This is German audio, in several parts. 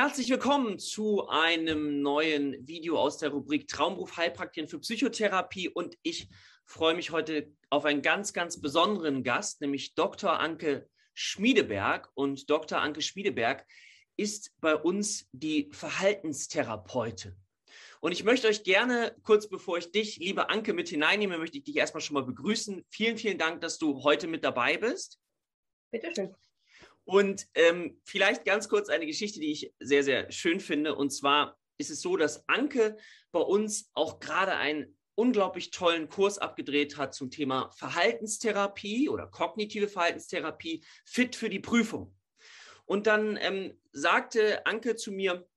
Herzlich willkommen zu einem neuen Video aus der Rubrik Traumberuf Heilpraktiker für Psychotherapie und ich freue mich heute auf einen ganz, ganz besonderen Gast, nämlich Dr. Anke Schmiedeberg. Und Dr. Anke Schmiedeberg ist bei uns die Verhaltenstherapeutin. Und ich möchte euch gerne, kurz bevor ich dich, liebe Anke, mit hineinnehme, möchte ich dich erstmal schon mal begrüßen. Vielen, vielen Dank, dass du heute mit dabei bist. Bitteschön. Und ähm, vielleicht ganz kurz eine Geschichte, die ich sehr, sehr schön finde. Und zwar ist es so, dass Anke bei uns auch gerade einen unglaublich tollen Kurs abgedreht hat zum Thema Verhaltenstherapie oder kognitive Verhaltenstherapie, fit für die Prüfung. Und dann ähm, sagte Anke zu mir,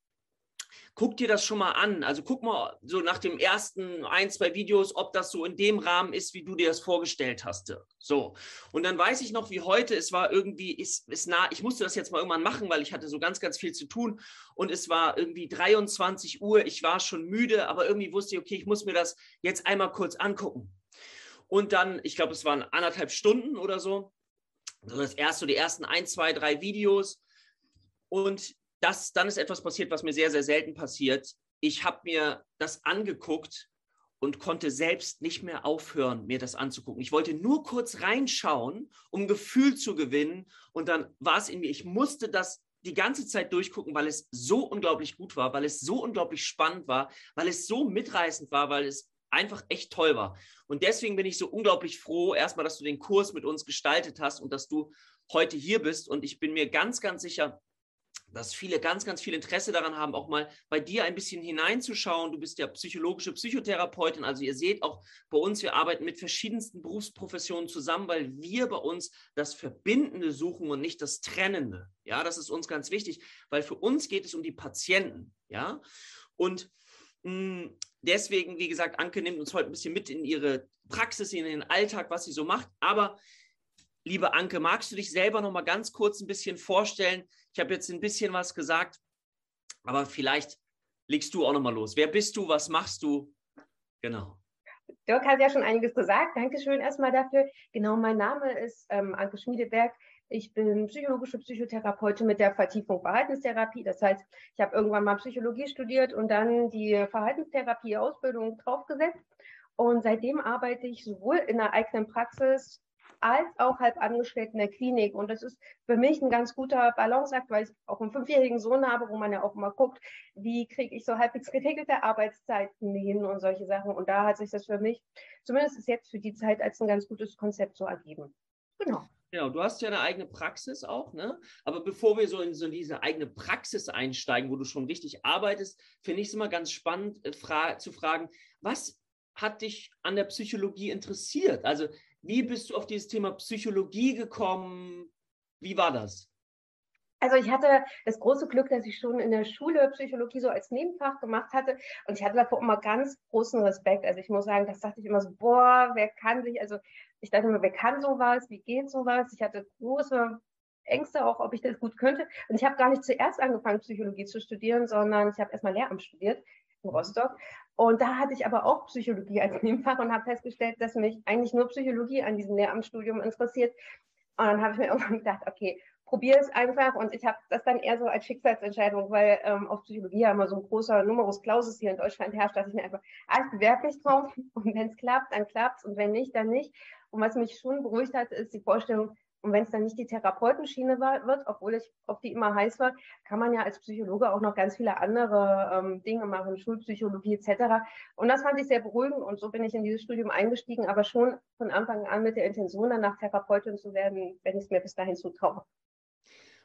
guck dir das schon mal an. Also guck mal so nach dem ersten ein, zwei Videos, ob das so in dem Rahmen ist, wie du dir das vorgestellt hast. So. Und dann weiß ich noch, wie heute, es war irgendwie, ist, ist nah, ich musste das jetzt mal irgendwann machen, weil ich hatte so ganz, ganz viel zu tun. Und es war irgendwie 23 Uhr, ich war schon müde, aber irgendwie wusste ich, okay, ich muss mir das jetzt einmal kurz angucken. Und dann, ich glaube, es waren anderthalb Stunden oder so. So das erste, die ersten ein, zwei, drei Videos. Und das, dann ist etwas passiert, was mir sehr, sehr selten passiert. Ich habe mir das angeguckt und konnte selbst nicht mehr aufhören, mir das anzugucken. Ich wollte nur kurz reinschauen, um Gefühl zu gewinnen. Und dann war es in mir, ich musste das die ganze Zeit durchgucken, weil es so unglaublich gut war, weil es so unglaublich spannend war, weil es so mitreißend war, weil es einfach echt toll war. Und deswegen bin ich so unglaublich froh, erstmal, dass du den Kurs mit uns gestaltet hast und dass du heute hier bist. Und ich bin mir ganz, ganz sicher, dass viele ganz, ganz viel Interesse daran haben, auch mal bei dir ein bisschen hineinzuschauen. Du bist ja psychologische Psychotherapeutin. Also ihr seht auch bei uns, wir arbeiten mit verschiedensten Berufsprofessionen zusammen, weil wir bei uns das Verbindende suchen und nicht das Trennende. Ja, das ist uns ganz wichtig, weil für uns geht es um die Patienten. Ja, und mh, hm, deswegen, wie gesagt, Anke nimmt uns heute ein bisschen mit in ihre Praxis, in den Alltag, was sie so macht. Aber liebe Anke, magst du dich selber noch mal ganz kurz ein bisschen vorstellen? Ich habe jetzt ein bisschen was gesagt, aber vielleicht legst du auch noch mal los. Wer bist du? Was machst du? Genau. Dirk hat ja schon einiges gesagt. Dankeschön erstmal dafür. Genau, mein Name ist ähm, Anke Schmiedeberg. Ich bin psychologische Psychotherapeutin mit der Vertiefung Verhaltenstherapie. Das heißt, ich habe irgendwann mal Psychologie studiert und dann die Verhaltenstherapie-Ausbildung draufgesetzt. Und seitdem arbeite ich sowohl in der eigenen Praxis als auch halb angestellt in der Klinik. Und das ist für mich ein ganz guter Balanceakt, weil ich auch einen fünfjährigen Sohn habe, wo man ja auch mal guckt, wie kriege ich so halbwegs geregelte Arbeitszeiten hin und solche Sachen. Und da hat sich das für mich, zumindest ist jetzt für die Zeit, als ein ganz gutes Konzept so ergeben. Genau. Genau, du hast ja eine eigene Praxis auch, ne? Aber bevor wir so in so diese eigene Praxis einsteigen, wo du schon richtig arbeitest, finde ich es immer ganz spannend äh, fra zu fragen, was hat dich an der Psychologie interessiert? Also wie bist du auf dieses Thema Psychologie gekommen? Wie war das? Also ich hatte das große Glück, dass ich schon in der Schule Psychologie so als Nebenfach gemacht hatte und ich hatte davor immer ganz großen Respekt. Also ich muss sagen, das dachte ich immer so, boah, wer kann sich, also ich dachte immer, wer kann sowas, wie geht sowas? Ich hatte große Ängste auch, ob ich das gut könnte. Und ich habe gar nicht zuerst angefangen, Psychologie zu studieren, sondern ich habe erstmal Lehramt studiert in Rostock und da hatte ich aber auch Psychologie als Nebenfach und habe festgestellt, dass mich eigentlich nur Psychologie an diesem Lehramtsstudium interessiert. Und dann habe ich mir irgendwann gedacht, okay, probier es einfach. Und ich habe das dann eher so als Schicksalsentscheidung, weil ähm, auf Psychologie ja immer so ein großer Numerus Clausus hier in Deutschland herrscht, dass ich mir einfach, ah, ich bewerbe mich drauf und wenn es klappt, dann klappt es und wenn nicht, dann nicht. Und was mich schon beruhigt hat, ist die Vorstellung, und wenn es dann nicht die Therapeutenschiene war, wird, obwohl ich auf die immer heiß war, kann man ja als Psychologe auch noch ganz viele andere ähm, Dinge machen, Schulpsychologie etc. Und das fand ich sehr beruhigend und so bin ich in dieses Studium eingestiegen, aber schon von Anfang an mit der Intention, danach Therapeutin zu werden, wenn ich es mir bis dahin zutraue.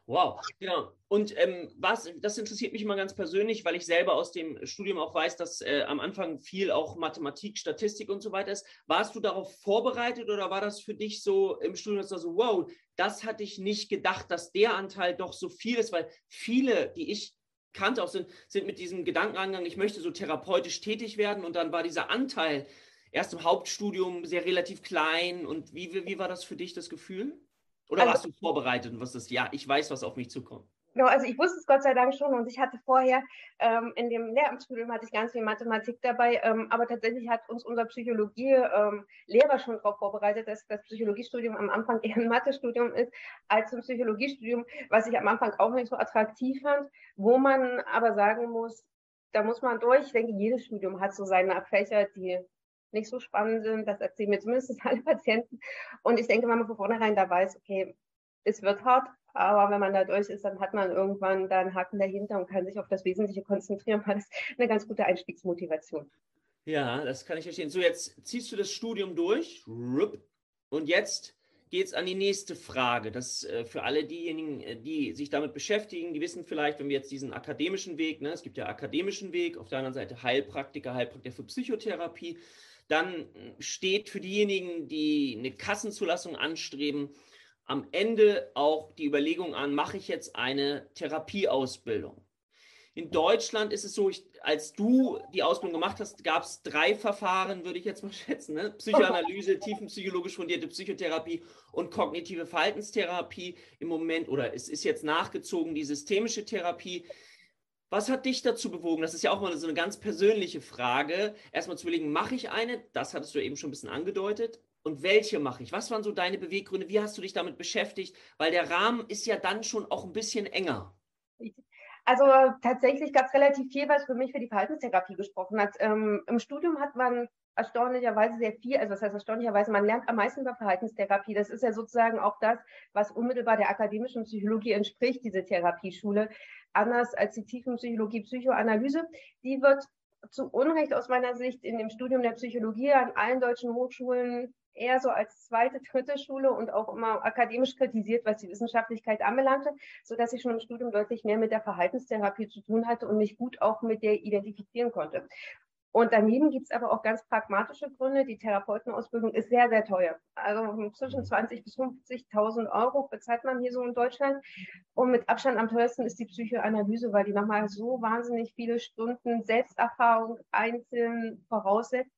Wow, genau. Und ähm, was, das interessiert mich immer ganz persönlich, weil ich selber aus dem Studium auch weiß, dass äh, am Anfang viel auch Mathematik, Statistik und so weiter ist. Warst du darauf vorbereitet oder war das für dich so im Studium, dass du so, wow, das hatte ich nicht gedacht, dass der Anteil doch so viel ist, weil viele, die ich kannte, auch sind, sind mit diesem Gedanken angegangen, ich möchte so therapeutisch tätig werden und dann war dieser Anteil erst im Hauptstudium sehr relativ klein und wie, wie war das für dich das Gefühl? Oder also, warst du vorbereitet und wusstest, ja, ich weiß, was auf mich zukommt? Genau, also ich wusste es Gott sei Dank schon und ich hatte vorher ähm, in dem Lehramtsstudium hatte ich ganz viel Mathematik dabei, ähm, aber tatsächlich hat uns unser Psychologie-Lehrer ähm, schon darauf vorbereitet, dass das Psychologiestudium am Anfang eher ein Mathestudium ist als ein Psychologiestudium, was ich am Anfang auch nicht so attraktiv fand, wo man aber sagen muss, da muss man durch. Ich denke, jedes Studium hat so seine Fächer, die nicht so spannend sind. Das erzählen mir zumindest alle Patienten. Und ich denke, wenn man von vornherein da weiß, okay, es wird hart, aber wenn man da durch ist, dann hat man irgendwann da einen Haken dahinter und kann sich auf das Wesentliche konzentrieren, weil das eine ganz gute Einstiegsmotivation. Ja, das kann ich verstehen. So, jetzt ziehst du das Studium durch und jetzt geht es an die nächste Frage. Das äh, für alle diejenigen, äh, die sich damit beschäftigen, die wissen vielleicht, wenn wir jetzt diesen akademischen Weg, ne, es gibt ja akademischen Weg, auf der anderen Seite Heilpraktiker, Heilpraktiker für Psychotherapie, dann steht für diejenigen, die eine Kassenzulassung anstreben, am Ende auch die Überlegung an, mache ich jetzt eine Therapieausbildung? In Deutschland ist es so, ich, als du die Ausbildung gemacht hast, gab es drei Verfahren, würde ich jetzt mal schätzen. Ne? Psychoanalyse, tiefenpsychologisch fundierte Psychotherapie und kognitive Verhaltenstherapie im Moment, oder es ist jetzt nachgezogen, die systemische Therapie. Was hat dich dazu bewogen? Das ist ja auch mal so eine ganz persönliche Frage. Erstmal zu überlegen, mache ich eine? Das hattest du eben schon ein bisschen angedeutet und welche mache ich? Was waren so deine Beweggründe? Wie hast du dich damit beschäftigt? Weil der Rahmen ist ja dann schon auch ein bisschen enger. Also tatsächlich gab es relativ viel, was für mich für die Verhaltenstherapie gesprochen hat. Ähm, Im Studium hat man erstaunlicherweise sehr viel, also das heißt erstaunlicherweise, man lernt am meisten über Verhaltenstherapie. Das ist ja sozusagen auch das, was unmittelbar der akademischen Psychologie entspricht, diese Therapieschule. Anders als die Tiefenpsychologie, Psychoanalyse, die wird zu Unrecht aus meiner Sicht in dem Studium der Psychologie an allen deutschen Hochschulen eher so als zweite, dritte Schule und auch immer akademisch kritisiert, was die Wissenschaftlichkeit anbelangte, sodass ich schon im Studium deutlich mehr mit der Verhaltenstherapie zu tun hatte und mich gut auch mit der identifizieren konnte. Und daneben gibt es aber auch ganz pragmatische Gründe. Die Therapeutenausbildung ist sehr, sehr teuer. Also zwischen 20.000 bis 50.000 Euro bezahlt man hier so in Deutschland. Und mit Abstand am teuersten ist die Psychoanalyse, weil die nochmal so wahnsinnig viele Stunden Selbsterfahrung einzeln voraussetzt,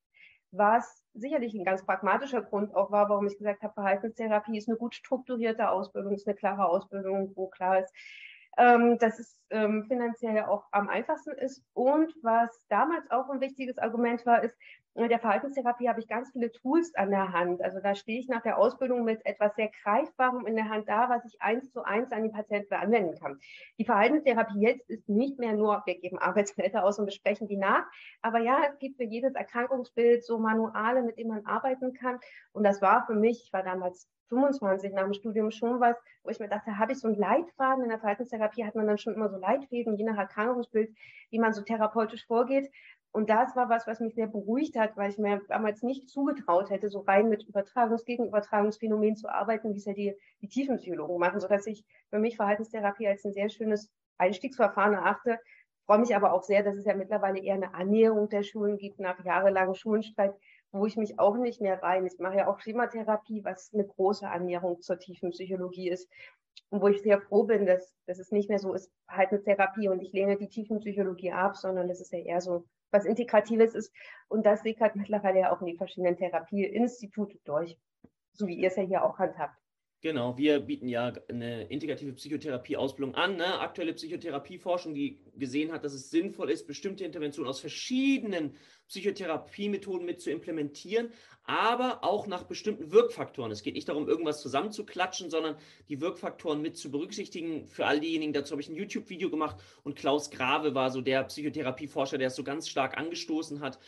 was sicherlich ein ganz pragmatischer Grund auch war, warum ich gesagt habe, Verhaltenstherapie ist eine gut strukturierte Ausbildung, ist eine klare Ausbildung, wo klar ist, ähm, dass es ähm, finanziell auch am einfachsten ist. Und was damals auch ein wichtiges Argument war, ist, in der Verhaltenstherapie habe ich ganz viele Tools an der Hand. Also da stehe ich nach der Ausbildung mit etwas sehr Greifbarem in der Hand da, was ich eins zu eins an die Patienten anwenden kann. Die Verhaltenstherapie jetzt ist nicht mehr nur, wir geben Arbeitsblätter aus und besprechen die nach. Aber ja, es gibt für jedes Erkrankungsbild so Manuale, mit denen man arbeiten kann. Und das war für mich, ich war damals 25 nach dem Studium schon was, wo ich mir dachte, habe ich so einen Leitfaden? In der Verhaltenstherapie hat man dann schon immer so Leitfäden, je nach Erkrankungsbild, wie man so therapeutisch vorgeht. Und das war was, was mich sehr beruhigt hat, weil ich mir damals nicht zugetraut hätte, so rein mit Übertragungs-, Gegenübertragungsphänomen zu arbeiten, wie es ja die, die Tiefenpsychologen machen, sodass ich für mich Verhaltenstherapie als ein sehr schönes Einstiegsverfahren erachte. Freue mich aber auch sehr, dass es ja mittlerweile eher eine Annäherung der Schulen gibt nach jahrelangem Schulenstreit, wo ich mich auch nicht mehr rein. Ich mache ja auch Schematherapie, was eine große Annäherung zur tiefen Psychologie ist. Und wo ich sehr froh bin, dass, dass es nicht mehr so ist, halt eine Therapie und ich lehne die tiefen Psychologie ab, sondern es ja eher so was Integratives ist. Und das sickert mittlerweile ja auch in die verschiedenen Therapieinstitute durch, so wie ihr es ja hier auch handhabt. Genau, wir bieten ja eine integrative Psychotherapie-Ausbildung an. Ne? Aktuelle Psychotherapieforschung, die gesehen hat, dass es sinnvoll ist, bestimmte Interventionen aus verschiedenen Psychotherapiemethoden mit zu implementieren, aber auch nach bestimmten Wirkfaktoren. Es geht nicht darum, irgendwas zusammenzuklatschen, sondern die Wirkfaktoren mit zu berücksichtigen. Für all diejenigen, dazu habe ich ein YouTube-Video gemacht und Klaus Grave war so der Psychotherapieforscher, der es so ganz stark angestoßen hat.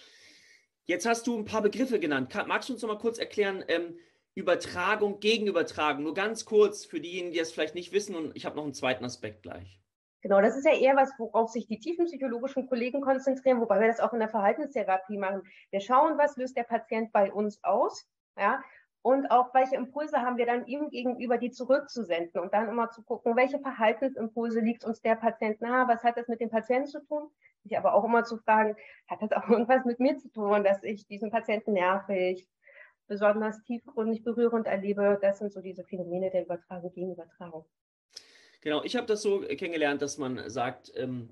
Jetzt hast du ein paar Begriffe genannt. Magst du uns noch mal kurz erklären, ähm, Übertragung, Gegenübertragung. Nur ganz kurz für diejenigen, die es vielleicht nicht wissen und ich habe noch einen zweiten Aspekt gleich. Genau, das ist ja eher was, worauf sich die tiefenpsychologischen Kollegen konzentrieren, wobei wir das auch in der Verhaltenstherapie machen. Wir schauen, was löst der Patient bei uns aus, ja, und auch welche Impulse haben wir dann ihm gegenüber, die zurückzusenden und dann immer zu gucken, welche Verhaltensimpulse liegt uns der Patient nahe, was hat das mit dem Patienten zu tun? Sich aber auch immer zu fragen, hat das auch irgendwas mit mir zu tun, dass ich diesen Patienten nervig, besonders tiefgründig berührend erlebe, das sind so diese Phänomene der Übertragung gegen Übertragung. Genau, ich habe das so kennengelernt, dass man sagt, ähm,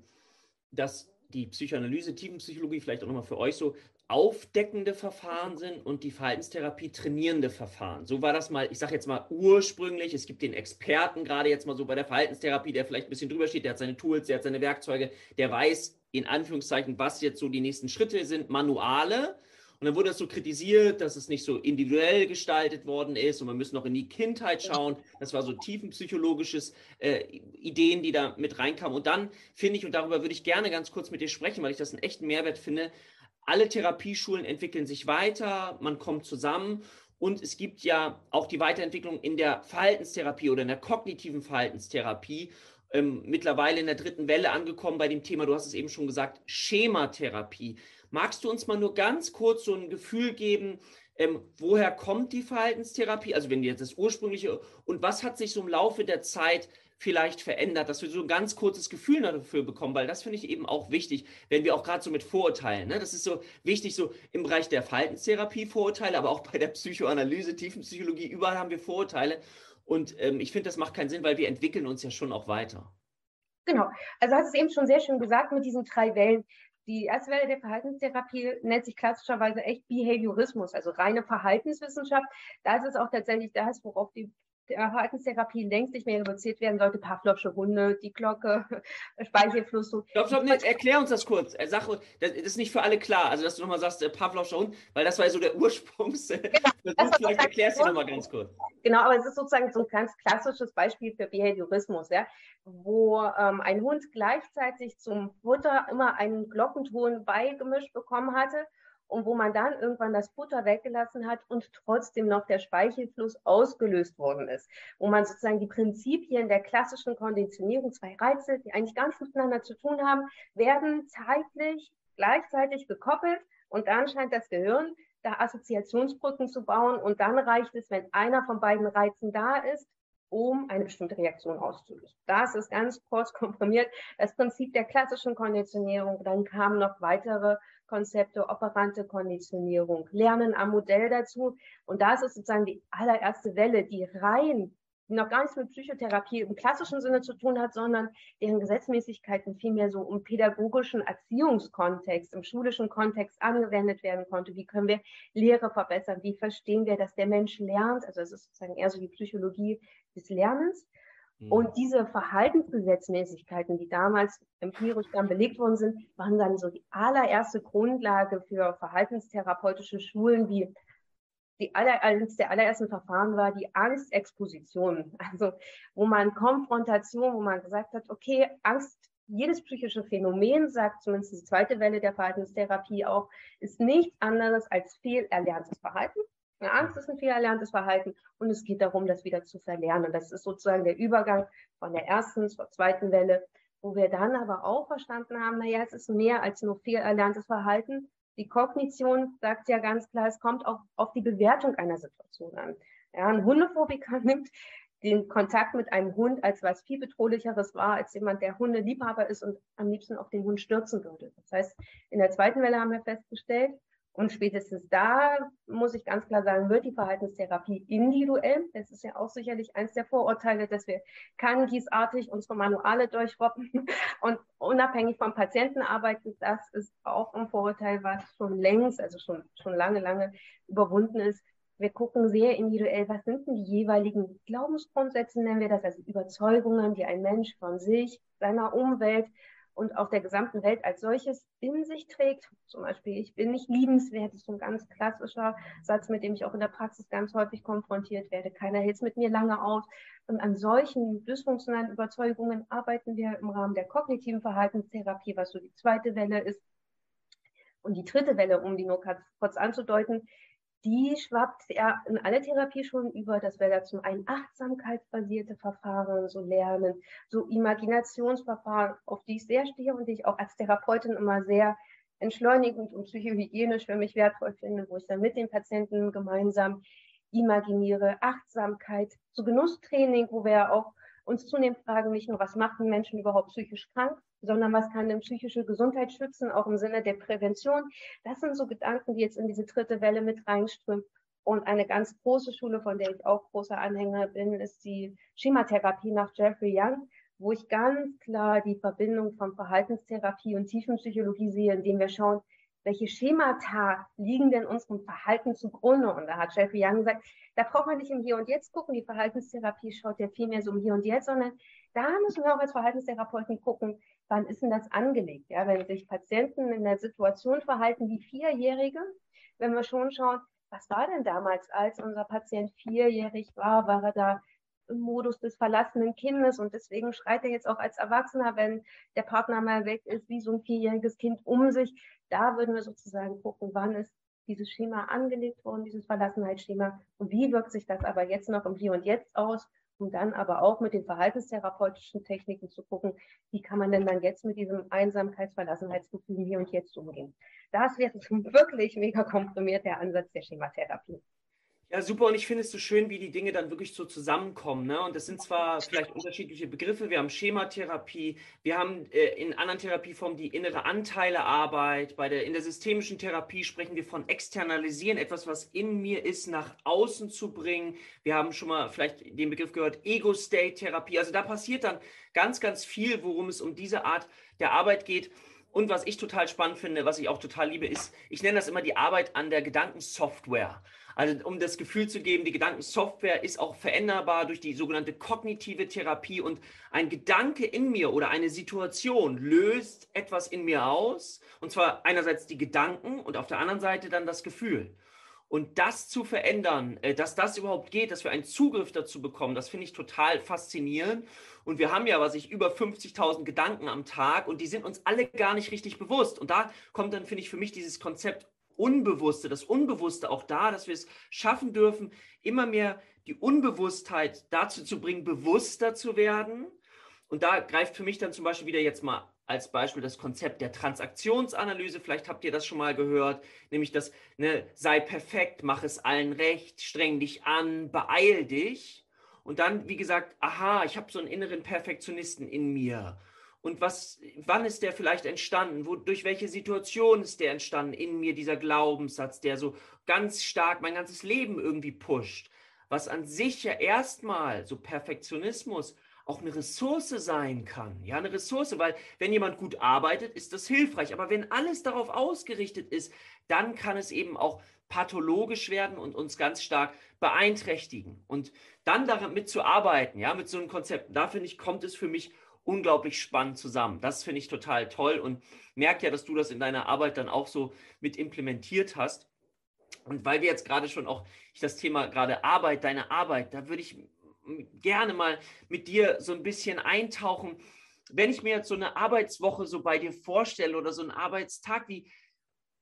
dass die Psychoanalyse, Tiefenpsychologie, vielleicht auch nochmal für euch so, aufdeckende Verfahren sind und die Verhaltenstherapie trainierende Verfahren. So war das mal, ich sage jetzt mal ursprünglich. Es gibt den Experten, gerade jetzt mal so bei der Verhaltenstherapie, der vielleicht ein bisschen drüber steht, der hat seine Tools, der hat seine Werkzeuge, der weiß in Anführungszeichen, was jetzt so die nächsten Schritte sind, Manuale. Und dann wurde das so kritisiert, dass es nicht so individuell gestaltet worden ist und man müsse noch in die Kindheit schauen. Das war so tiefenpsychologisches äh, Ideen, die da mit reinkamen. Und dann finde ich, und darüber würde ich gerne ganz kurz mit dir sprechen, weil ich das einen echten Mehrwert finde, alle Therapieschulen entwickeln sich weiter, man kommt zusammen und es gibt ja auch die Weiterentwicklung in der Verhaltenstherapie oder in der kognitiven Verhaltenstherapie. Ähm, mittlerweile in der dritten Welle angekommen bei dem Thema, du hast es eben schon gesagt, Schematherapie. Magst du uns mal nur ganz kurz so ein Gefühl geben, ähm, woher kommt die Verhaltenstherapie? Also wenn jetzt das ursprüngliche und was hat sich so im Laufe der Zeit vielleicht verändert, dass wir so ein ganz kurzes Gefühl dafür bekommen, weil das finde ich eben auch wichtig, wenn wir auch gerade so mit Vorurteilen, ne? das ist so wichtig, so im Bereich der Verhaltenstherapie Vorurteile, aber auch bei der Psychoanalyse, Tiefenpsychologie, überall haben wir Vorurteile und ähm, ich finde, das macht keinen Sinn, weil wir entwickeln uns ja schon auch weiter. Genau, also hast es eben schon sehr schön gesagt mit diesen drei Wellen. Die erste Welle der Verhaltenstherapie nennt sich klassischerweise echt Behaviorismus, also reine Verhaltenswissenschaft. Da ist auch tatsächlich das, worauf die Verhaltenstherapie längst nicht mehr reduziert werden sollte. Pavlovsche Hunde, die Glocke, Speichelfluss. Stopp, stopp, nee, erklär uns das kurz. Sag, das ist nicht für alle klar. Also, dass du nochmal sagst, äh, Pavlovscher Hund, weil das war ja so der Ursprungs. Genau, Vielleicht erklärst du nochmal ganz kurz. Genau, aber es ist sozusagen so ein ganz klassisches Beispiel für Behaviorismus, ja, wo ähm, ein Hund gleichzeitig zum Futter immer einen Glockenton beigemischt bekommen hatte und wo man dann irgendwann das Futter weggelassen hat und trotzdem noch der Speichelfluss ausgelöst worden ist, wo man sozusagen die Prinzipien der klassischen Konditionierung, zwei Reize, die eigentlich nichts miteinander zu tun haben, werden zeitlich gleichzeitig gekoppelt und dann scheint das Gehirn da Assoziationsbrücken zu bauen und dann reicht es, wenn einer von beiden Reizen da ist, um eine bestimmte Reaktion auszulösen. Das ist ganz kurz komprimiert das Prinzip der klassischen Konditionierung. Dann kamen noch weitere Konzepte, operante Konditionierung, Lernen am Modell dazu. Und das ist sozusagen die allererste Welle, die rein die noch gar nichts mit Psychotherapie im klassischen Sinne zu tun hat, sondern deren Gesetzmäßigkeiten vielmehr so im pädagogischen Erziehungskontext, im schulischen Kontext angewendet werden konnte. Wie können wir Lehre verbessern? Wie verstehen wir, dass der Mensch lernt? Also es ist sozusagen eher so die Psychologie des Lernens. Mhm. Und diese Verhaltensgesetzmäßigkeiten, die damals empirisch dann belegt worden sind, waren dann so die allererste Grundlage für verhaltenstherapeutische Schulen, wie die aller, eines der allerersten Verfahren war die Angstexposition. Also, wo man Konfrontation, wo man gesagt hat, okay, Angst, jedes psychische Phänomen, sagt zumindest die zweite Welle der Verhaltenstherapie auch, ist nichts anderes als fehlerlerntes Verhalten. Eine Angst ist ein fehlerlerntes Verhalten und es geht darum, das wieder zu verlernen. Das ist sozusagen der Übergang von der ersten zur zweiten Welle, wo wir dann aber auch verstanden haben, naja, es ist mehr als nur fehlerlerntes Verhalten. Die Kognition sagt ja ganz klar, es kommt auch auf die Bewertung einer Situation an. Ja, ein Hundephobiker nimmt den Kontakt mit einem Hund als was viel bedrohlicheres wahr, als jemand, der Hundeliebhaber ist und am liebsten auf den Hund stürzen würde. Das heißt, in der zweiten Welle haben wir festgestellt, und spätestens da muss ich ganz klar sagen, wird die Verhaltenstherapie individuell. Das ist ja auch sicherlich eines der Vorurteile, dass wir kangisartig unsere Manuale durchroppen und unabhängig vom Patienten arbeiten. Das ist auch ein Vorurteil, was schon längst, also schon, schon lange, lange überwunden ist. Wir gucken sehr individuell, was sind denn die jeweiligen Glaubensgrundsätze, nennen wir das, also Überzeugungen, die ein Mensch von sich, seiner Umwelt und auch der gesamten Welt als solches in sich trägt. Zum Beispiel, ich bin nicht liebenswert, ist so ein ganz klassischer Satz, mit dem ich auch in der Praxis ganz häufig konfrontiert werde. Keiner hält es mit mir lange aus. Und an solchen dysfunktionalen Überzeugungen arbeiten wir im Rahmen der kognitiven Verhaltenstherapie, was so die zweite Welle ist. Und die dritte Welle, um die nur kurz anzudeuten, die schwappt ja in alle Therapieschulen über, dass wir da zum einen achtsamkeitsbasierte Verfahren so lernen, so Imaginationsverfahren, auf die ich sehr stehe und die ich auch als Therapeutin immer sehr entschleunigend und psychohygienisch für mich wertvoll finde, wo ich dann mit den Patienten gemeinsam imaginiere, Achtsamkeit, so Genusstraining, wo wir auch uns zunehmend fragen, nicht nur, was macht einen Menschen überhaupt psychisch krank, sondern was kann denn psychische Gesundheit schützen, auch im Sinne der Prävention. Das sind so Gedanken, die jetzt in diese dritte Welle mit reinströmen. Und eine ganz große Schule, von der ich auch großer Anhänger bin, ist die Schematherapie nach Jeffrey Young, wo ich ganz klar die Verbindung von Verhaltenstherapie und Tiefenpsychologie sehe, indem wir schauen, welche Schemata liegen denn unserem Verhalten zugrunde? Und da hat Jeffrey Young gesagt, da braucht man nicht im Hier und Jetzt gucken. Die Verhaltenstherapie schaut ja viel mehr so im Hier und Jetzt, sondern da müssen wir auch als Verhaltenstherapeuten gucken, wann ist denn das angelegt? Ja, wenn sich Patienten in der Situation verhalten wie Vierjährige, wenn wir schon schauen, was war denn damals, als unser Patient vierjährig war, war er da Modus des verlassenen Kindes und deswegen schreit er jetzt auch als Erwachsener, wenn der Partner mal weg ist, wie so ein vierjähriges Kind um sich. Da würden wir sozusagen gucken, wann ist dieses Schema angelegt worden, dieses Verlassenheitsschema und wie wirkt sich das aber jetzt noch im Hier und Jetzt aus, um dann aber auch mit den verhaltenstherapeutischen Techniken zu gucken, wie kann man denn dann jetzt mit diesem Einsamkeitsverlassenheitsgefühl Hier und Jetzt umgehen. Das wäre wirklich mega komprimiert der Ansatz der Schematherapie. Ja, super. Und ich finde es so schön, wie die Dinge dann wirklich so zusammenkommen. Ne? Und das sind zwar vielleicht unterschiedliche Begriffe. Wir haben Schematherapie, wir haben äh, in anderen Therapieformen die innere Anteilearbeit. Bei der, in der systemischen Therapie sprechen wir von externalisieren, etwas, was in mir ist, nach außen zu bringen. Wir haben schon mal vielleicht den Begriff gehört, Ego-State-Therapie. Also da passiert dann ganz, ganz viel, worum es um diese Art der Arbeit geht. Und was ich total spannend finde, was ich auch total liebe, ist, ich nenne das immer die Arbeit an der Gedankensoftware. Also um das Gefühl zu geben, die Gedankensoftware ist auch veränderbar durch die sogenannte kognitive Therapie und ein Gedanke in mir oder eine Situation löst etwas in mir aus. Und zwar einerseits die Gedanken und auf der anderen Seite dann das Gefühl. Und das zu verändern, äh, dass das überhaupt geht, dass wir einen Zugriff dazu bekommen, das finde ich total faszinierend. Und wir haben ja, was ich, über 50.000 Gedanken am Tag und die sind uns alle gar nicht richtig bewusst. Und da kommt dann, finde ich, für mich dieses Konzept Unbewusste, das Unbewusste auch da, dass wir es schaffen dürfen, immer mehr die Unbewusstheit dazu zu bringen, bewusster zu werden. Und da greift für mich dann zum Beispiel wieder jetzt mal als Beispiel das Konzept der Transaktionsanalyse. Vielleicht habt ihr das schon mal gehört, nämlich das, ne, sei perfekt, mach es allen recht, streng dich an, beeil dich. Und dann, wie gesagt, aha, ich habe so einen inneren Perfektionisten in mir. Und was, wann ist der vielleicht entstanden? Wo, durch welche Situation ist der entstanden in mir, dieser Glaubenssatz, der so ganz stark mein ganzes Leben irgendwie pusht? Was an sich ja erstmal so Perfektionismus auch eine Ressource sein kann. Ja, eine Ressource, weil wenn jemand gut arbeitet, ist das hilfreich. Aber wenn alles darauf ausgerichtet ist, dann kann es eben auch pathologisch werden und uns ganz stark beeinträchtigen. Und dann damit zu arbeiten, ja, mit so einem Konzept, da finde ich, kommt es für mich unglaublich spannend zusammen. Das finde ich total toll und merke ja, dass du das in deiner Arbeit dann auch so mit implementiert hast. Und weil wir jetzt gerade schon auch das Thema gerade Arbeit, deine Arbeit, da würde ich gerne mal mit dir so ein bisschen eintauchen. Wenn ich mir jetzt so eine Arbeitswoche so bei dir vorstelle oder so einen Arbeitstag, wie,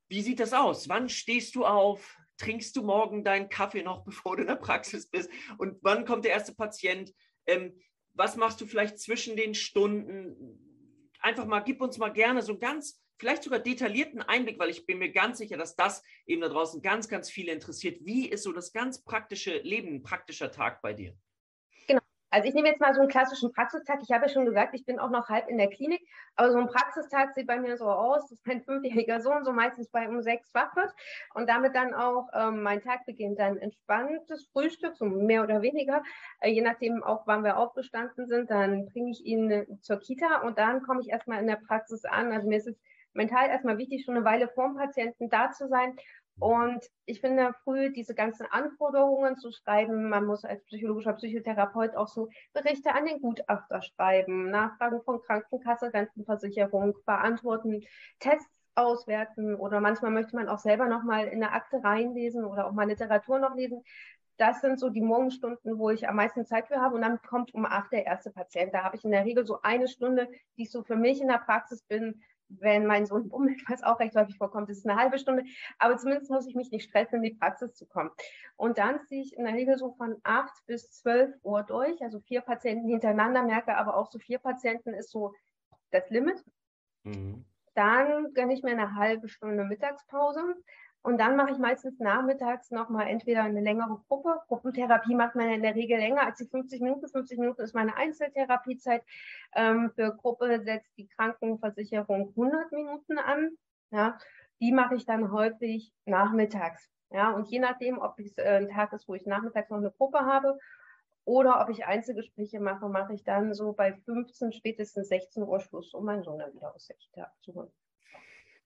wie sieht das aus? Wann stehst du auf? Trinkst du morgen deinen Kaffee noch, bevor du in der Praxis bist? Und wann kommt der erste Patient? Ähm, was machst du vielleicht zwischen den Stunden? Einfach mal, gib uns mal gerne so ganz, vielleicht sogar detaillierten Einblick, weil ich bin mir ganz sicher, dass das eben da draußen ganz, ganz viele interessiert. Wie ist so das ganz praktische Leben, ein praktischer Tag bei dir? Also ich nehme jetzt mal so einen klassischen Praxistag. Ich habe ja schon gesagt, ich bin auch noch halb in der Klinik, aber so ein Praxistag sieht bei mir so aus, dass mein fünfjähriger Sohn so meistens bei um sechs wach wird und damit dann auch ähm, mein Tag beginnt. Dann entspanntes Frühstück, so mehr oder weniger, äh, je nachdem auch, wann wir aufgestanden sind. Dann bringe ich ihn äh, zur Kita und dann komme ich erstmal in der Praxis an. Also mir ist es mental erstmal wichtig, schon eine Weile vor dem Patienten da zu sein und ich finde früh diese ganzen Anforderungen zu schreiben, man muss als psychologischer Psychotherapeut auch so Berichte an den Gutachter schreiben, Nachfragen von Krankenkasse, Rentenversicherung beantworten, Tests auswerten oder manchmal möchte man auch selber nochmal in eine Akte reinlesen oder auch mal Literatur noch lesen. Das sind so die Morgenstunden, wo ich am meisten Zeit für habe. Und dann kommt um acht der erste Patient. Da habe ich in der Regel so eine Stunde, die ich so für mich in der Praxis bin, wenn mein Sohn bummelt, was auch recht häufig vorkommt, ist es eine halbe Stunde, aber zumindest muss ich mich nicht stressen, in die Praxis zu kommen. Und dann ziehe ich in der Regel so von 8 bis 12 Uhr durch, also vier Patienten hintereinander, merke aber auch so vier Patienten ist so das Limit. Mhm. Dann gönne ich mir eine halbe Stunde Mittagspause und dann mache ich meistens nachmittags nochmal entweder eine längere Gruppe. Gruppentherapie macht man in der Regel länger als die 50 Minuten. 50 Minuten ist meine Einzeltherapiezeit. Ähm, für Gruppe setzt die Krankenversicherung 100 Minuten an. Ja, die mache ich dann häufig nachmittags. Ja, und je nachdem, ob es äh, ein Tag ist, wo ich nachmittags noch eine Gruppe habe oder ob ich Einzelgespräche mache, mache ich dann so bei 15, spätestens 16 Uhr Schluss, um meinen Sohn dann wieder aus der Kita zu holen.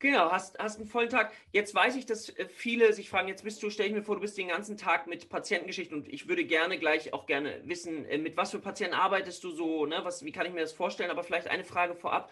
Genau, hast, hast einen vollen Tag. Jetzt weiß ich, dass äh, viele sich fragen, jetzt bist du, stell ich mir vor, du bist den ganzen Tag mit Patientengeschichten und ich würde gerne gleich auch gerne wissen, äh, mit was für Patienten arbeitest du so, ne? was, wie kann ich mir das vorstellen? Aber vielleicht eine Frage vorab.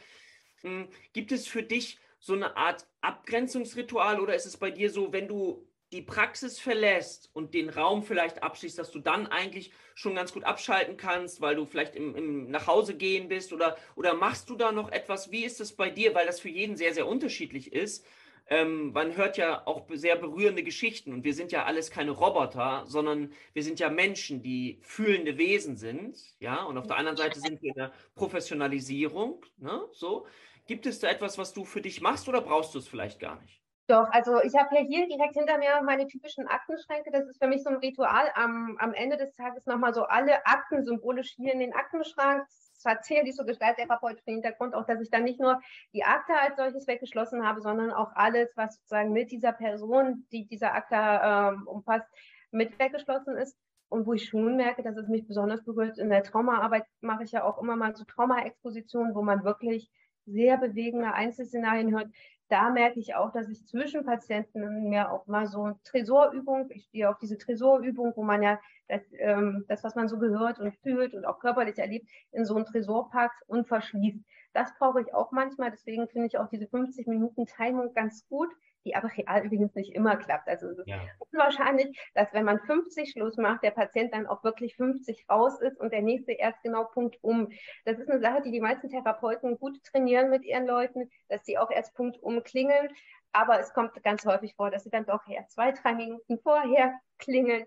Hm, gibt es für dich so eine Art Abgrenzungsritual oder ist es bei dir so, wenn du die Praxis verlässt und den Raum vielleicht abschließt, dass du dann eigentlich schon ganz gut abschalten kannst, weil du vielleicht im, im nach Hause gehen bist oder, oder machst du da noch etwas? Wie ist es bei dir? Weil das für jeden sehr, sehr unterschiedlich ist. Ähm, man hört ja auch sehr berührende Geschichten und wir sind ja alles keine Roboter, sondern wir sind ja Menschen, die fühlende Wesen sind, ja, und auf der anderen Seite sind wir in der Professionalisierung, ne, so. Gibt es da etwas, was du für dich machst oder brauchst du es vielleicht gar nicht? Doch, also ich habe ja hier direkt hinter mir meine typischen Aktenschränke. Das ist für mich so ein Ritual. Am, am Ende des Tages nochmal so alle Akten symbolisch hier in den Aktenschrank. Zwar zählt ich so gestalttherapeutischen Hintergrund auch, dass ich dann nicht nur die Akte als solches weggeschlossen habe, sondern auch alles, was sozusagen mit dieser Person, die dieser Akte ähm, umfasst, mit weggeschlossen ist. Und wo ich schon merke, dass es mich besonders berührt, in der Traumaarbeit mache ich ja auch immer mal so Traumaexpositionen, wo man wirklich sehr bewegende Einzelszenarien hört, da merke ich auch, dass ich zwischen Patienten mir auch mal so Tresorübung, ich stehe auf diese Tresorübung, wo man ja das, ähm, das, was man so gehört und fühlt und auch körperlich erlebt, in so einen Tresor packt und verschließt. Das brauche ich auch manchmal, deswegen finde ich auch diese 50 Minuten Timing ganz gut die aber real übrigens nicht immer klappt. Also es ist ja. unwahrscheinlich, dass wenn man 50 Schluss macht, der Patient dann auch wirklich 50 raus ist und der nächste erst genau Punkt um. Das ist eine Sache, die die meisten Therapeuten gut trainieren mit ihren Leuten, dass sie auch erst Punkt um klingeln. Aber es kommt ganz häufig vor, dass sie dann doch eher zwei, drei Minuten vorher klingeln.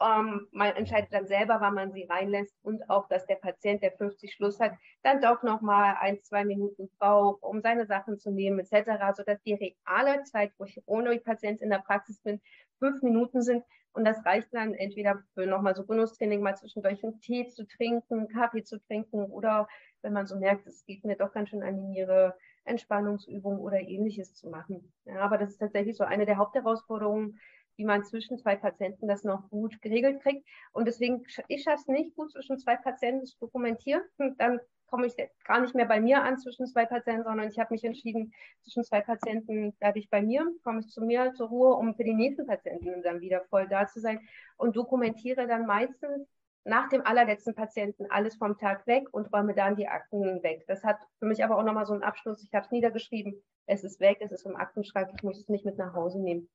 Ähm, man entscheidet dann selber, wann man sie reinlässt und auch, dass der Patient, der 50 Schluss hat, dann doch nochmal ein, zwei Minuten braucht, um seine Sachen zu nehmen, etc., sodass die reale Zeit, wo ich ohne Patient in der Praxis bin, fünf Minuten sind. Und das reicht dann entweder für nochmal so Genusstraining, mal zwischendurch einen Tee zu trinken, Kaffee zu trinken oder wenn man so merkt, es geht mir doch ganz schön an die Niere, Entspannungsübungen oder ähnliches zu machen. Ja, aber das ist tatsächlich so eine der Hauptherausforderungen, wie man zwischen zwei Patienten das noch gut geregelt kriegt. Und deswegen, ich schaffe es nicht gut zwischen zwei Patienten zu dokumentieren. Dann komme ich gar nicht mehr bei mir an zwischen zwei Patienten, sondern ich habe mich entschieden, zwischen zwei Patienten bleibe ich bei mir, komme ich zu mir zur Ruhe, um für die nächsten Patienten dann wieder voll da zu sein und dokumentiere dann meistens nach dem allerletzten Patienten alles vom Tag weg und räume dann die Akten weg. Das hat für mich aber auch nochmal so einen Abschluss. Ich habe es niedergeschrieben, es ist weg, es ist im Aktenschrank, ich muss es nicht mit nach Hause nehmen.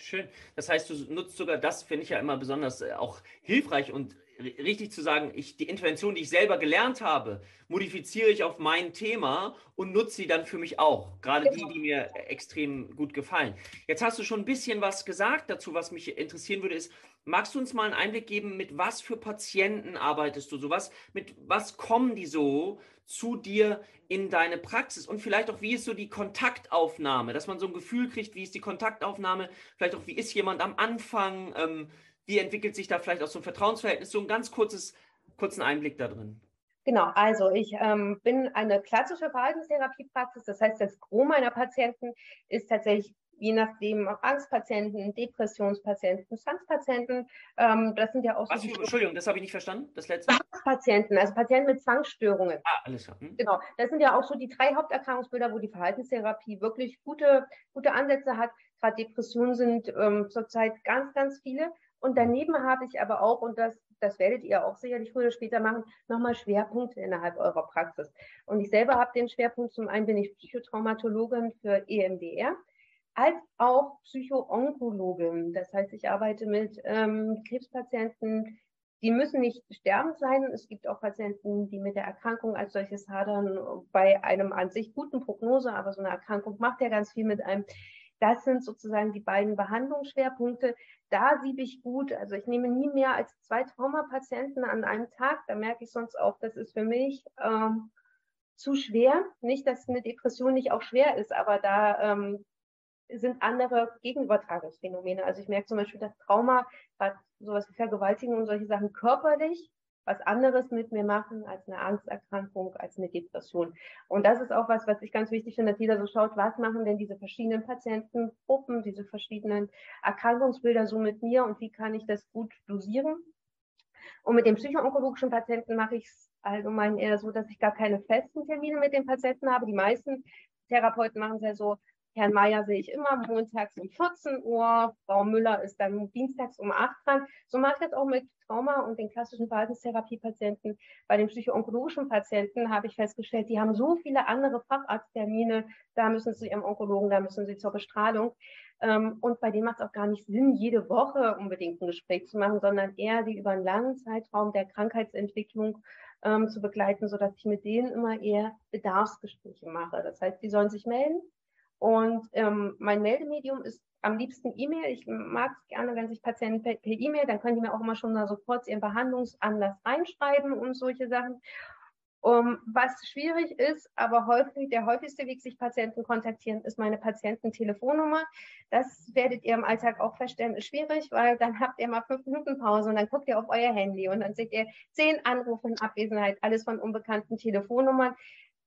Schön. Das heißt, du nutzt sogar das, finde ich ja immer besonders äh, auch hilfreich und richtig zu sagen, ich, die Intervention, die ich selber gelernt habe, modifiziere ich auf mein Thema und nutze sie dann für mich auch. Gerade die, die mir extrem gut gefallen. Jetzt hast du schon ein bisschen was gesagt dazu, was mich interessieren würde, ist, magst du uns mal einen Einblick geben, mit was für Patienten arbeitest du so? Was, mit was kommen die so zu dir in deine Praxis? Und vielleicht auch, wie ist so die Kontaktaufnahme, dass man so ein Gefühl kriegt, wie ist die Kontaktaufnahme? Vielleicht auch, wie ist jemand am Anfang? Ähm, wie entwickelt sich da vielleicht auch so ein Vertrauensverhältnis? So ein ganz kurzes, kurzen Einblick da drin. Genau, also ich ähm, bin eine klassische Verhaltenstherapiepraxis. Das heißt, das Gros meiner Patienten ist tatsächlich je nachdem Angstpatienten, Depressionspatienten, Zwangspatienten. Ähm, das sind ja auch Was, so. Entschuldigung, das habe ich nicht verstanden. Das letzte. Zwangspatienten, also Patienten mit Zwangsstörungen. Ah, alles klar. Hm. Genau. Das sind ja auch so die drei Haupterkrankungsbilder, wo die Verhaltenstherapie wirklich gute, gute Ansätze hat. Gerade Depressionen sind ähm, zurzeit ganz, ganz viele. Und daneben habe ich aber auch, und das, das werdet ihr auch sicherlich früher oder später machen, nochmal Schwerpunkte innerhalb eurer Praxis. Und ich selber habe den Schwerpunkt, zum einen bin ich Psychotraumatologin für EMDR, als auch Psychoonkologin. Das heißt, ich arbeite mit ähm, Krebspatienten, die müssen nicht sterbend sein. Es gibt auch Patienten, die mit der Erkrankung als solches hadern, bei einem an sich guten Prognose, aber so eine Erkrankung macht ja ganz viel mit einem. Das sind sozusagen die beiden Behandlungsschwerpunkte. Da siebe ich gut. Also ich nehme nie mehr als zwei Traumapatienten an einem Tag. Da merke ich sonst auch, das ist für mich ähm, zu schwer. Nicht, dass eine Depression nicht auch schwer ist, aber da ähm, sind andere Gegenübertragungsphänomene. Also ich merke zum Beispiel, dass Trauma, gerade sowas wie Vergewaltigung und solche Sachen körperlich was anderes mit mir machen als eine Angsterkrankung, als eine Depression. Und das ist auch was, was ich ganz wichtig finde, dass jeder so schaut, was machen denn diese verschiedenen Patientengruppen, diese verschiedenen Erkrankungsbilder so mit mir und wie kann ich das gut dosieren. Und mit den psychoonkologischen Patienten mache ich es allgemein eher so, dass ich gar keine festen Termine mit den Patienten habe. Die meisten Therapeuten machen es ja so, Herrn Mayer sehe ich immer montags um 14 Uhr, Frau Müller ist dann dienstags um 8 dran. So mache ich das auch mit Trauma und den klassischen Verhaltenstherapie-Patienten. Bei den psychoonkologischen Patienten habe ich festgestellt, die haben so viele andere Facharzttermine, da müssen sie ihrem Onkologen, da müssen sie zur Bestrahlung. Ähm, und bei denen macht es auch gar nicht Sinn, jede Woche unbedingt ein Gespräch zu machen, sondern eher die über einen langen Zeitraum der Krankheitsentwicklung ähm, zu begleiten, sodass ich mit denen immer eher Bedarfsgespräche mache. Das heißt, die sollen sich melden. Und ähm, mein Meldemedium ist am liebsten E-Mail. Ich mag es gerne, wenn sich Patienten per E-Mail, dann können die mir auch immer schon so kurz ihren Behandlungsanlass reinschreiben und solche Sachen. Um, was schwierig ist, aber häufig, der häufigste Weg, sich Patienten kontaktieren, ist meine Patiententelefonnummer. Das werdet ihr im Alltag auch feststellen, ist schwierig, weil dann habt ihr mal fünf Minuten Pause und dann guckt ihr auf euer Handy und dann seht ihr zehn Anrufe in Abwesenheit, alles von unbekannten Telefonnummern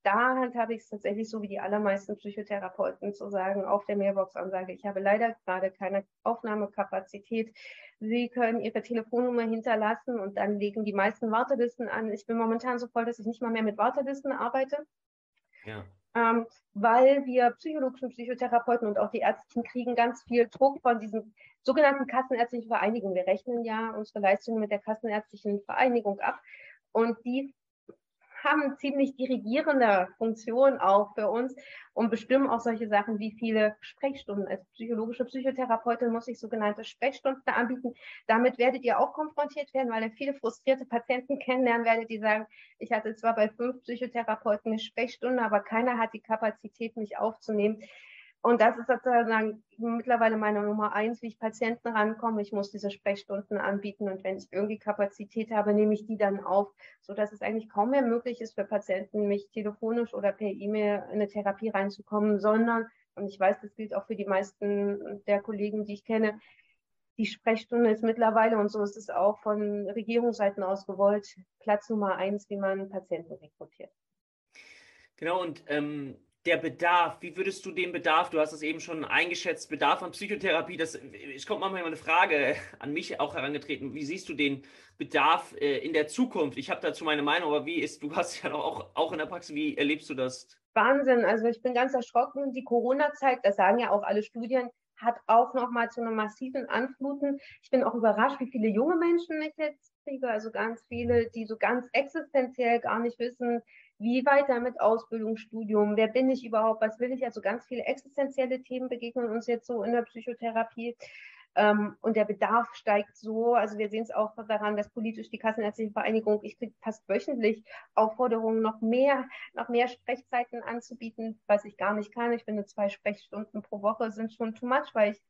da handhabe ich es tatsächlich so wie die allermeisten Psychotherapeuten zu sagen, auf der Mailbox-Ansage, ich habe leider gerade keine Aufnahmekapazität. Sie können Ihre Telefonnummer hinterlassen und dann legen die meisten Wartelisten an. Ich bin momentan so voll, dass ich nicht mal mehr mit Wartelisten arbeite. Ja. Ähm, weil wir psychologischen Psychotherapeuten und auch die Ärztlichen kriegen ganz viel Druck von diesen sogenannten Kassenärztlichen Vereinigungen. Wir rechnen ja unsere Leistungen mit der Kassenärztlichen Vereinigung ab und die haben ziemlich dirigierende Funktion auch für uns und bestimmen auch solche Sachen wie viele Sprechstunden. Als psychologische Psychotherapeutin muss ich sogenannte Sprechstunden anbieten. Damit werdet ihr auch konfrontiert werden, weil ihr viele frustrierte Patienten kennenlernen werdet, die sagen, ich hatte zwar bei fünf Psychotherapeuten eine Sprechstunde, aber keiner hat die Kapazität, mich aufzunehmen. Und das ist sozusagen mittlerweile meine Nummer eins, wie ich Patienten rankomme. Ich muss diese Sprechstunden anbieten und wenn ich irgendwie Kapazität habe, nehme ich die dann auf, sodass es eigentlich kaum mehr möglich ist für Patienten, mich telefonisch oder per E-Mail in eine Therapie reinzukommen, sondern, und ich weiß, das gilt auch für die meisten der Kollegen, die ich kenne, die Sprechstunde ist mittlerweile, und so ist es auch von Regierungsseiten aus gewollt, Platz Nummer eins, wie man Patienten rekrutiert. Genau, und ähm, der Bedarf, wie würdest du den Bedarf, du hast es eben schon eingeschätzt, Bedarf an Psychotherapie, das, es kommt manchmal eine Frage an mich auch herangetreten, wie siehst du den Bedarf äh, in der Zukunft? Ich habe dazu meine Meinung, aber wie ist, du hast ja auch, auch in der Praxis, wie erlebst du das? Wahnsinn, also ich bin ganz erschrocken. Die Corona-Zeit, das sagen ja auch alle Studien, hat auch nochmal zu einem massiven Anfluten. Ich bin auch überrascht, wie viele junge Menschen ich jetzt kriege, also ganz viele, die so ganz existenziell gar nicht wissen, wie weiter mit Ausbildung, Studium, wer bin ich überhaupt, was will ich, also ganz viele existenzielle Themen begegnen uns jetzt so in der Psychotherapie. Ähm, und der Bedarf steigt so. Also wir sehen es auch daran, dass politisch die Kassenärztliche Vereinigung, ich kriege fast wöchentlich Aufforderungen, noch mehr, noch mehr Sprechzeiten anzubieten, was ich gar nicht kann. Ich finde, zwei Sprechstunden pro Woche sind schon too much, weil ich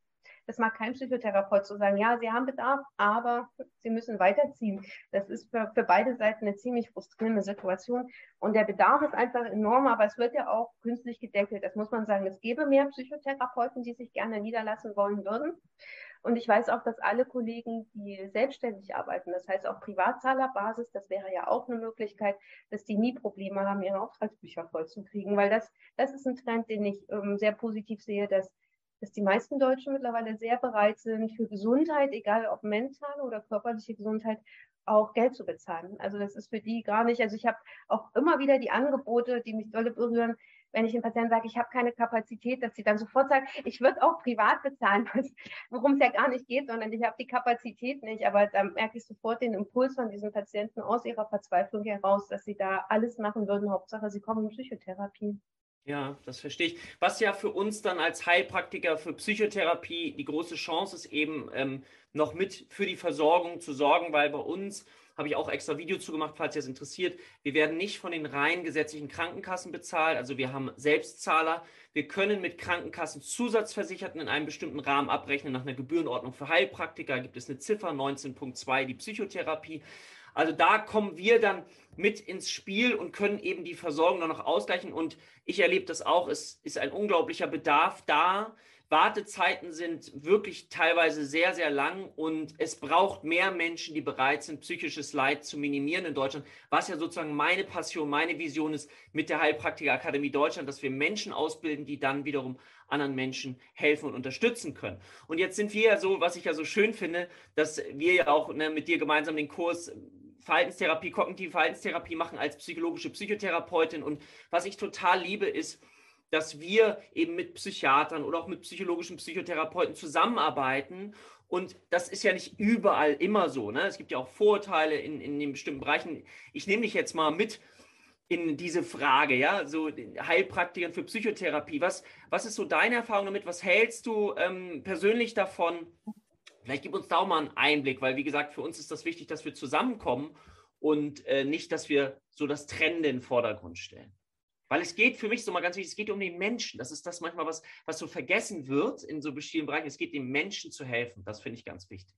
das mag kein Psychotherapeut zu sagen, ja, Sie haben Bedarf, aber Sie müssen weiterziehen. Das ist für, für beide Seiten eine ziemlich frustrierende Situation. Und der Bedarf ist einfach enorm, aber es wird ja auch künstlich gedeckelt. Das muss man sagen. Es gäbe mehr Psychotherapeuten, die sich gerne niederlassen wollen würden. Und ich weiß auch, dass alle Kollegen, die selbstständig arbeiten, das heißt auf Privatzahlerbasis, das wäre ja auch eine Möglichkeit, dass die nie Probleme haben, ihre Auftragsbücher vollzukriegen, weil das, das ist ein Trend, den ich ähm, sehr positiv sehe, dass dass die meisten Deutschen mittlerweile sehr bereit sind, für Gesundheit, egal ob mentale oder körperliche Gesundheit, auch Geld zu bezahlen. Also das ist für die gar nicht, also ich habe auch immer wieder die Angebote, die mich dolle berühren, wenn ich den Patienten sage, ich habe keine Kapazität, dass sie dann sofort sagen, ich würde auch privat bezahlen, worum es ja gar nicht geht, sondern ich habe die Kapazität nicht. Aber da merke ich sofort den Impuls von diesen Patienten aus ihrer Verzweiflung heraus, dass sie da alles machen würden. Hauptsache, sie kommen in Psychotherapie. Ja, das verstehe ich. Was ja für uns dann als Heilpraktiker für Psychotherapie die große Chance ist, eben ähm, noch mit für die Versorgung zu sorgen, weil bei uns habe ich auch extra Video zugemacht, falls ihr es interessiert. Wir werden nicht von den rein gesetzlichen Krankenkassen bezahlt, also wir haben Selbstzahler. Wir können mit Krankenkassen Zusatzversicherten in einem bestimmten Rahmen abrechnen. Nach einer Gebührenordnung für Heilpraktiker gibt es eine Ziffer 19.2, die Psychotherapie. Also da kommen wir dann mit ins Spiel und können eben die Versorgung dann noch ausgleichen. Und ich erlebe das auch, es ist ein unglaublicher Bedarf da. Wartezeiten sind wirklich teilweise sehr, sehr lang und es braucht mehr Menschen, die bereit sind, psychisches Leid zu minimieren in Deutschland, was ja sozusagen meine Passion, meine Vision ist mit der Heilpraktikerakademie Deutschland, dass wir Menschen ausbilden, die dann wiederum anderen Menschen helfen und unterstützen können. Und jetzt sind wir ja so, was ich ja so schön finde, dass wir ja auch ne, mit dir gemeinsam den Kurs Verhaltenstherapie, kognitive Verhaltenstherapie machen als psychologische Psychotherapeutin. Und was ich total liebe, ist, dass wir eben mit Psychiatern oder auch mit psychologischen Psychotherapeuten zusammenarbeiten. Und das ist ja nicht überall immer so. Ne? Es gibt ja auch Vorurteile in, in den bestimmten Bereichen. Ich nehme dich jetzt mal mit in diese Frage, ja, so Heilpraktikern für Psychotherapie. Was, was ist so deine Erfahrung damit? Was hältst du ähm, persönlich davon? Vielleicht gib uns da auch mal einen Einblick, weil wie gesagt, für uns ist das wichtig, dass wir zusammenkommen und äh, nicht, dass wir so das Trennende in den Vordergrund stellen. Weil es geht für mich so mal ganz wichtig, es geht um den Menschen. Das ist das manchmal, was, was so vergessen wird in so bestimmten Bereichen. Es geht dem Menschen zu helfen. Das finde ich ganz wichtig.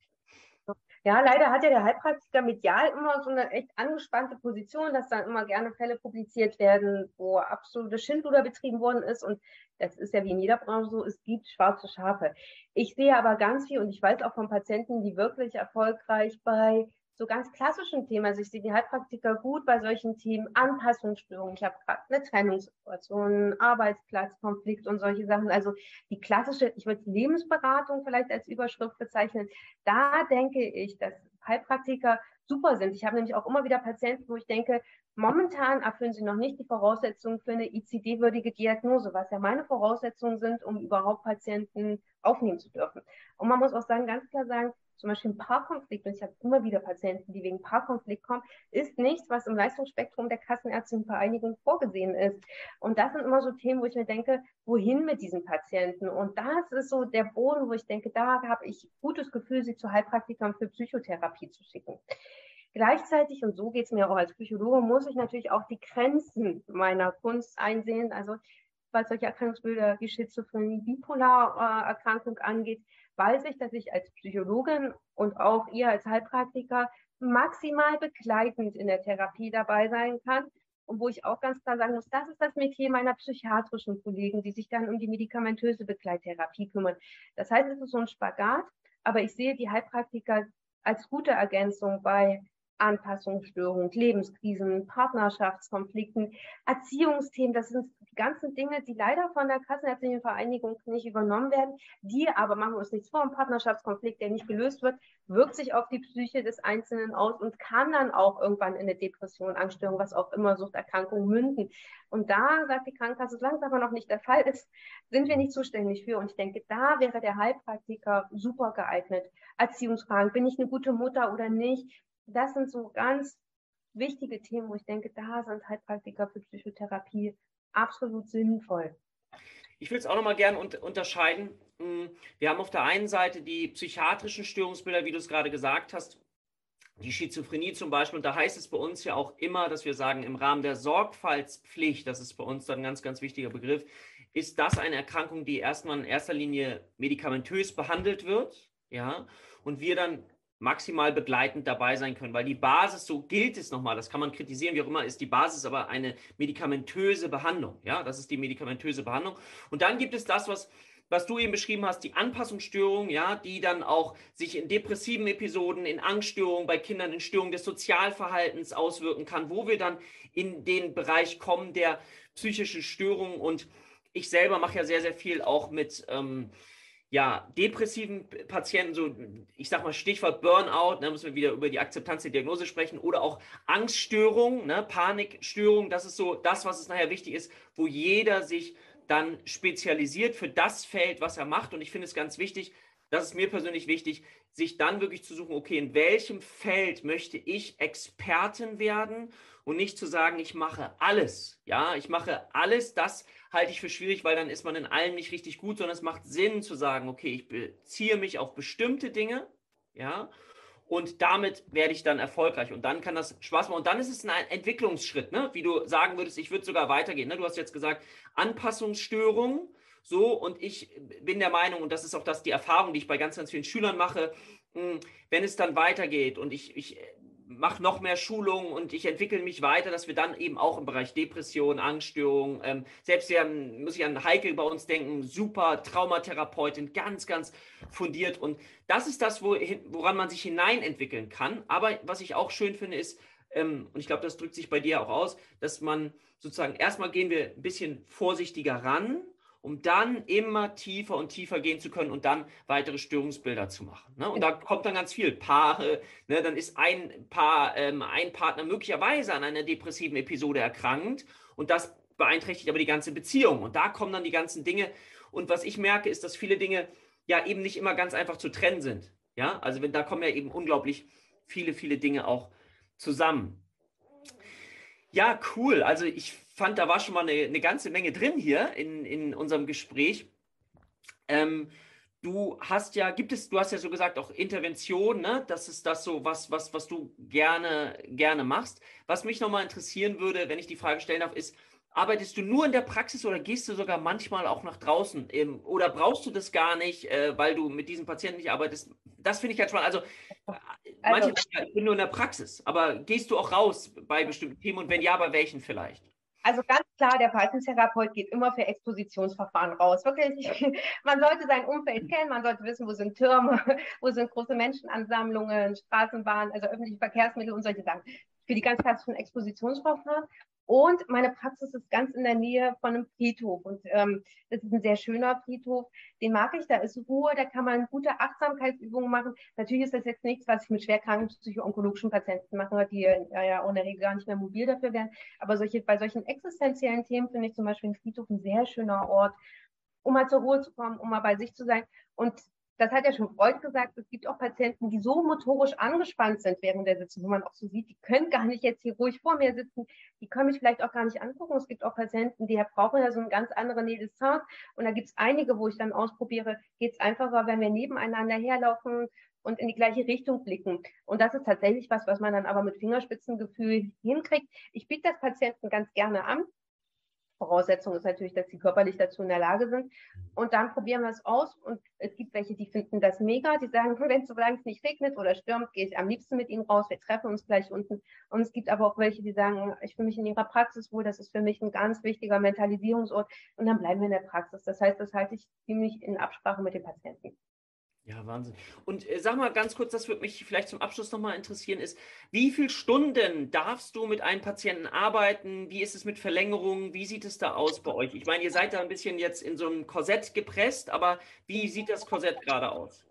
Ja, leider hat ja der Heilpraktiker medial immer so eine echt angespannte Position, dass dann immer gerne Fälle publiziert werden, wo absolute Schindluder betrieben worden ist. Und das ist ja wie in jeder Branche so, es gibt schwarze Schafe. Ich sehe aber ganz viel und ich weiß auch von Patienten, die wirklich erfolgreich bei so ganz klassischen Themen, also ich sehe die Heilpraktiker gut bei solchen Themen, Anpassungsstörungen, ich habe gerade eine Trennungssituation, Arbeitsplatzkonflikt und solche Sachen, also die klassische, ich würde Lebensberatung vielleicht als Überschrift bezeichnen, da denke ich, dass Heilpraktiker super sind. Ich habe nämlich auch immer wieder Patienten, wo ich denke, momentan erfüllen sie noch nicht die Voraussetzungen für eine ICD-würdige Diagnose, was ja meine Voraussetzungen sind, um überhaupt Patienten aufnehmen zu dürfen. Und man muss auch sagen, ganz klar sagen, zum Beispiel ein Paarkonflikt, und ich habe immer wieder Patienten, die wegen Paarkonflikt kommen, ist nichts, was im Leistungsspektrum der Kassenärztlichen Vereinigung vorgesehen ist. Und das sind immer so Themen, wo ich mir denke, wohin mit diesen Patienten? Und das ist so der Boden, wo ich denke, da habe ich gutes Gefühl, sie zu Heilpraktikern für Psychotherapie zu schicken. Gleichzeitig, und so geht es mir auch als Psychologe, muss ich natürlich auch die Grenzen meiner Kunst einsehen. Also was solche Erkrankungsbilder wie Schizophrenie, Bipolarerkrankung angeht, weiß ich, dass ich als Psychologin und auch ihr als Heilpraktiker maximal begleitend in der Therapie dabei sein kann. Und wo ich auch ganz klar sagen muss, das ist das Metier meiner psychiatrischen Kollegen, die sich dann um die medikamentöse Begleittherapie kümmern. Das heißt, es ist so ein Spagat, aber ich sehe die Heilpraktiker als gute Ergänzung bei Anpassungsstörungen, Lebenskrisen, Partnerschaftskonflikten, Erziehungsthemen. Das sind die ganzen Dinge, die leider von der Kassenärztlichen Vereinigung nicht übernommen werden. Die aber, machen wir uns nichts vor, ein Partnerschaftskonflikt, der nicht gelöst wird, wirkt sich auf die Psyche des Einzelnen aus und kann dann auch irgendwann in eine Depression, Angststörung, was auch immer, Suchterkrankung münden. Und da sagt die Krankenkasse, solange es aber noch nicht der Fall ist, sind wir nicht zuständig für. Und ich denke, da wäre der Heilpraktiker super geeignet. Erziehungsfragen, bin ich eine gute Mutter oder nicht? Das sind so ganz wichtige Themen, wo ich denke, da sind Heilpraktiker für Psychotherapie absolut sinnvoll. Ich will es auch nochmal gerne un unterscheiden. Hm, wir haben auf der einen Seite die psychiatrischen Störungsbilder, wie du es gerade gesagt hast, die Schizophrenie zum Beispiel. Und da heißt es bei uns ja auch immer, dass wir sagen, im Rahmen der Sorgfaltspflicht, das ist bei uns dann ein ganz, ganz wichtiger Begriff, ist das eine Erkrankung, die erstmal in erster Linie medikamentös behandelt wird. Ja, und wir dann maximal begleitend dabei sein können, weil die Basis, so gilt es nochmal, das kann man kritisieren, wie auch immer, ist die Basis aber eine medikamentöse Behandlung. Ja, das ist die medikamentöse Behandlung. Und dann gibt es das, was was du eben beschrieben hast, die Anpassungsstörung, ja, die dann auch sich in depressiven Episoden, in Angststörungen bei Kindern, in Störungen des Sozialverhaltens auswirken kann, wo wir dann in den Bereich kommen der psychischen Störungen. Und ich selber mache ja sehr, sehr viel auch mit ähm, ja, depressiven Patienten, so ich sag mal Stichwort Burnout, da ne, müssen wir wieder über die Akzeptanz der Diagnose sprechen, oder auch Angststörungen, ne, Panikstörungen, das ist so das, was es nachher wichtig ist, wo jeder sich dann spezialisiert für das Feld, was er macht. Und ich finde es ganz wichtig, das ist mir persönlich wichtig, sich dann wirklich zu suchen, okay, in welchem Feld möchte ich Expertin werden und nicht zu sagen, ich mache alles. Ja, ich mache alles, das halte ich für schwierig, weil dann ist man in allem nicht richtig gut, sondern es macht Sinn zu sagen, okay, ich beziehe mich auf bestimmte Dinge, ja, und damit werde ich dann erfolgreich und dann kann das Spaß machen und dann ist es ein Entwicklungsschritt, ne? wie du sagen würdest, ich würde sogar weitergehen. Ne? Du hast jetzt gesagt, Anpassungsstörungen, so und ich bin der Meinung und das ist auch das die Erfahrung, die ich bei ganz ganz vielen Schülern mache, hm, wenn es dann weitergeht und ich, ich mache noch mehr Schulungen und ich entwickle mich weiter, dass wir dann eben auch im Bereich Depression, Angststörung, ähm, selbst ja, muss ich an Heike bei uns denken, super Traumatherapeutin, ganz, ganz fundiert. Und das ist das, wo, woran man sich hineinentwickeln kann. Aber was ich auch schön finde, ist, ähm, und ich glaube, das drückt sich bei dir auch aus, dass man sozusagen erstmal gehen wir ein bisschen vorsichtiger ran um dann immer tiefer und tiefer gehen zu können und dann weitere Störungsbilder zu machen. Ne? Und da kommt dann ganz viel Paare, ne? dann ist ein Paar, ähm, ein Partner möglicherweise an einer depressiven Episode erkrankt und das beeinträchtigt aber die ganze Beziehung. Und da kommen dann die ganzen Dinge. Und was ich merke, ist, dass viele Dinge ja eben nicht immer ganz einfach zu trennen sind. Ja, also wenn, da kommen ja eben unglaublich viele, viele Dinge auch zusammen. Ja, cool. Also ich fand, da war schon mal eine, eine ganze Menge drin hier in, in unserem Gespräch. Ähm, du hast ja, gibt es, du hast ja so gesagt, auch Intervention, ne? Das ist das so, was, was, was du gerne, gerne machst. Was mich nochmal interessieren würde, wenn ich die Frage stellen darf, ist, arbeitest du nur in der Praxis oder gehst du sogar manchmal auch nach draußen? Ähm, oder brauchst du das gar nicht, äh, weil du mit diesen Patienten nicht arbeitest? Das finde ich halt spannend. Also, also manche sagen, ich bin nur in der Praxis, aber gehst du auch raus bei bestimmten Themen und wenn ja, bei welchen vielleicht? Also ganz klar, der Verhaltenstherapeut geht immer für Expositionsverfahren raus. Wirklich, man sollte sein Umfeld kennen, man sollte wissen, wo sind Türme, wo sind große Menschenansammlungen, Straßenbahnen, also öffentliche Verkehrsmittel und solche Sachen. Für die ganz klassischen Expositionsverfahren. Und meine Praxis ist ganz in der Nähe von einem Friedhof. Und ähm, das ist ein sehr schöner Friedhof. Den mag ich. Da ist Ruhe, da kann man gute Achtsamkeitsübungen machen. Natürlich ist das jetzt nichts, was ich mit schwerkranken psycho-onkologischen Patienten mache, die äh, ja in der Regel gar nicht mehr mobil dafür wären. Aber solche, bei solchen existenziellen Themen finde ich zum Beispiel ein Friedhof ein sehr schöner Ort, um mal zur Ruhe zu kommen, um mal bei sich zu sein. Und das hat ja schon Freud gesagt, es gibt auch Patienten, die so motorisch angespannt sind während der Sitzung, wo man auch so sieht, die können gar nicht jetzt hier ruhig vor mir sitzen, die können mich vielleicht auch gar nicht angucken. Es gibt auch Patienten, die brauchen ja so einen ganz anderen Nähe Und da gibt es einige, wo ich dann ausprobiere, geht es einfacher, wenn wir nebeneinander herlaufen und in die gleiche Richtung blicken. Und das ist tatsächlich was, was man dann aber mit Fingerspitzengefühl hinkriegt. Ich biete das Patienten ganz gerne an. Voraussetzung ist natürlich, dass sie körperlich dazu in der Lage sind. Und dann probieren wir es aus. Und es gibt welche, die finden das mega. Die sagen, wenn es solange es nicht regnet oder stürmt, gehe ich am liebsten mit ihnen raus. Wir treffen uns gleich unten. Und es gibt aber auch welche, die sagen, ich fühle mich in ihrer Praxis wohl. Das ist für mich ein ganz wichtiger Mentalisierungsort. Und dann bleiben wir in der Praxis. Das heißt, das halte ich ziemlich in Absprache mit den Patienten. Ja, Wahnsinn. Und äh, sag mal ganz kurz, das würde mich vielleicht zum Abschluss nochmal interessieren, ist, wie viele Stunden darfst du mit einem Patienten arbeiten? Wie ist es mit Verlängerungen? Wie sieht es da aus bei euch? Ich meine, ihr seid da ein bisschen jetzt in so ein Korsett gepresst, aber wie sieht das Korsett gerade aus?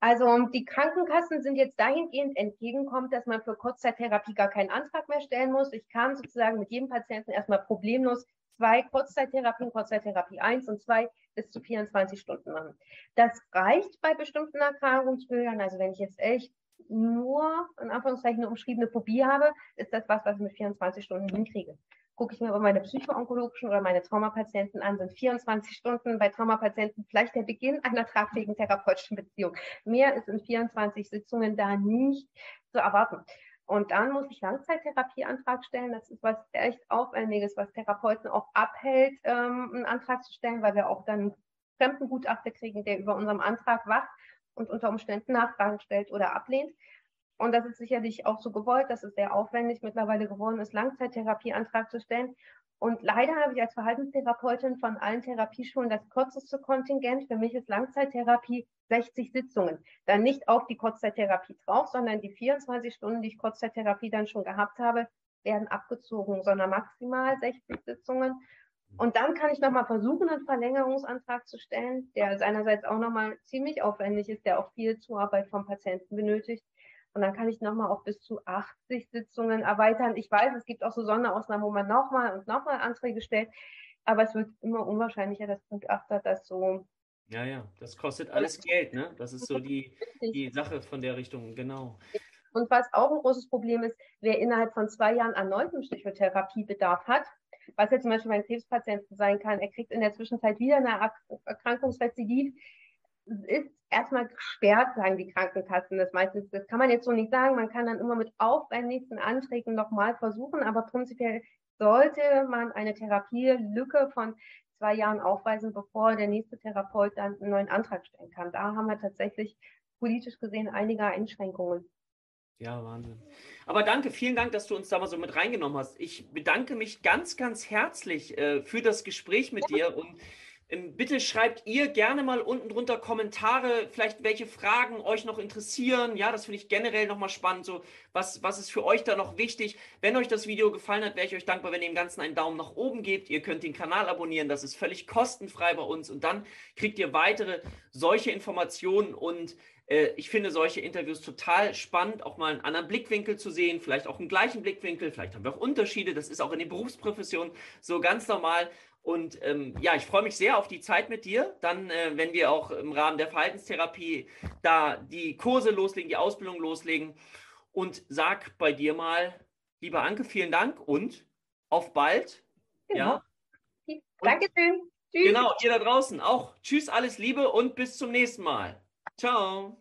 Also die Krankenkassen sind jetzt dahingehend entgegenkommt, dass man für Kurzzeittherapie gar keinen Antrag mehr stellen muss. Ich kann sozusagen mit jedem Patienten erstmal problemlos zwei Kurzzeittherapien, Kurzzeittherapie 1 und 2 bis zu 24 Stunden machen. Das reicht bei bestimmten Erkrankungsbildern. Also wenn ich jetzt echt nur in Anführungszeichen eine umschriebene Phobie habe, ist das was, was ich mit 24 Stunden hinkriege. Gucke ich mir aber meine psychoonkologischen oder meine Traumapatienten an, sind 24 Stunden bei Traumapatienten vielleicht der Beginn einer tragfähigen therapeutischen Beziehung. Mehr ist in 24 Sitzungen da nicht zu erwarten. Und dann muss ich Langzeittherapieantrag stellen. Das ist was echt Aufwendiges, was Therapeuten auch abhält, ähm, einen Antrag zu stellen, weil wir auch dann einen Fremdengutachter kriegen, der über unserem Antrag wacht und unter Umständen Nachfragen stellt oder ablehnt. Und das ist sicherlich auch so gewollt, dass es sehr aufwendig mittlerweile geworden ist, Langzeittherapieantrag zu stellen. Und leider habe ich als Verhaltenstherapeutin von allen Therapieschulen das kürzeste Kontingent. Für mich ist Langzeittherapie 60 Sitzungen. Dann nicht auf die Kurzzeittherapie drauf, sondern die 24 Stunden, die ich Kurzzeittherapie dann schon gehabt habe, werden abgezogen, sondern maximal 60 Sitzungen. Und dann kann ich nochmal versuchen, einen Verlängerungsantrag zu stellen, der seinerseits auch nochmal ziemlich aufwendig ist, der auch viel Zuarbeit vom Patienten benötigt. Und dann kann ich nochmal auf bis zu 80 Sitzungen erweitern. Ich weiß, es gibt auch so Sonderausnahmen, wo man nochmal und nochmal Anträge stellt. Aber es wird immer unwahrscheinlicher, dass Gutachter das so. Ja, ja, das kostet alles Geld, ne? Das ist so die, die Sache von der Richtung, genau. Und was auch ein großes Problem ist, wer innerhalb von zwei Jahren erneuten Psychotherapiebedarf hat, was jetzt zum Beispiel bei Krebspatienten sein kann, er kriegt in der Zwischenzeit wieder eine Erkrankungsrezidiv, ist erstmal gesperrt, sagen die Krankenkassen. Das meistens, das kann man jetzt so nicht sagen. Man kann dann immer mit aufwendigsten Anträgen nochmal versuchen, aber prinzipiell sollte man eine Therapielücke von zwei Jahren aufweisen, bevor der nächste Therapeut dann einen neuen Antrag stellen kann. Da haben wir tatsächlich politisch gesehen einige Einschränkungen. Ja, Wahnsinn. Aber danke, vielen Dank, dass du uns da mal so mit reingenommen hast. Ich bedanke mich ganz, ganz herzlich äh, für das Gespräch mit dir und bitte schreibt ihr gerne mal unten drunter Kommentare, vielleicht welche Fragen euch noch interessieren. Ja, das finde ich generell nochmal spannend. So, was, was ist für euch da noch wichtig? Wenn euch das Video gefallen hat, wäre ich euch dankbar, wenn ihr dem Ganzen einen Daumen nach oben gebt. Ihr könnt den Kanal abonnieren, das ist völlig kostenfrei bei uns und dann kriegt ihr weitere solche Informationen und äh, ich finde solche Interviews total spannend, auch mal einen anderen Blickwinkel zu sehen, vielleicht auch einen gleichen Blickwinkel, vielleicht haben wir auch Unterschiede, das ist auch in den Berufsprofessionen so ganz normal. Und ähm, ja, ich freue mich sehr auf die Zeit mit dir. Dann, äh, wenn wir auch im Rahmen der Verhaltenstherapie da die Kurse loslegen, die Ausbildung loslegen. Und sag bei dir mal, lieber Anke, vielen Dank und auf bald. Genau. Ja. Dankeschön. Tschüss. Genau, ihr da draußen auch. Tschüss, alles Liebe und bis zum nächsten Mal. Ciao.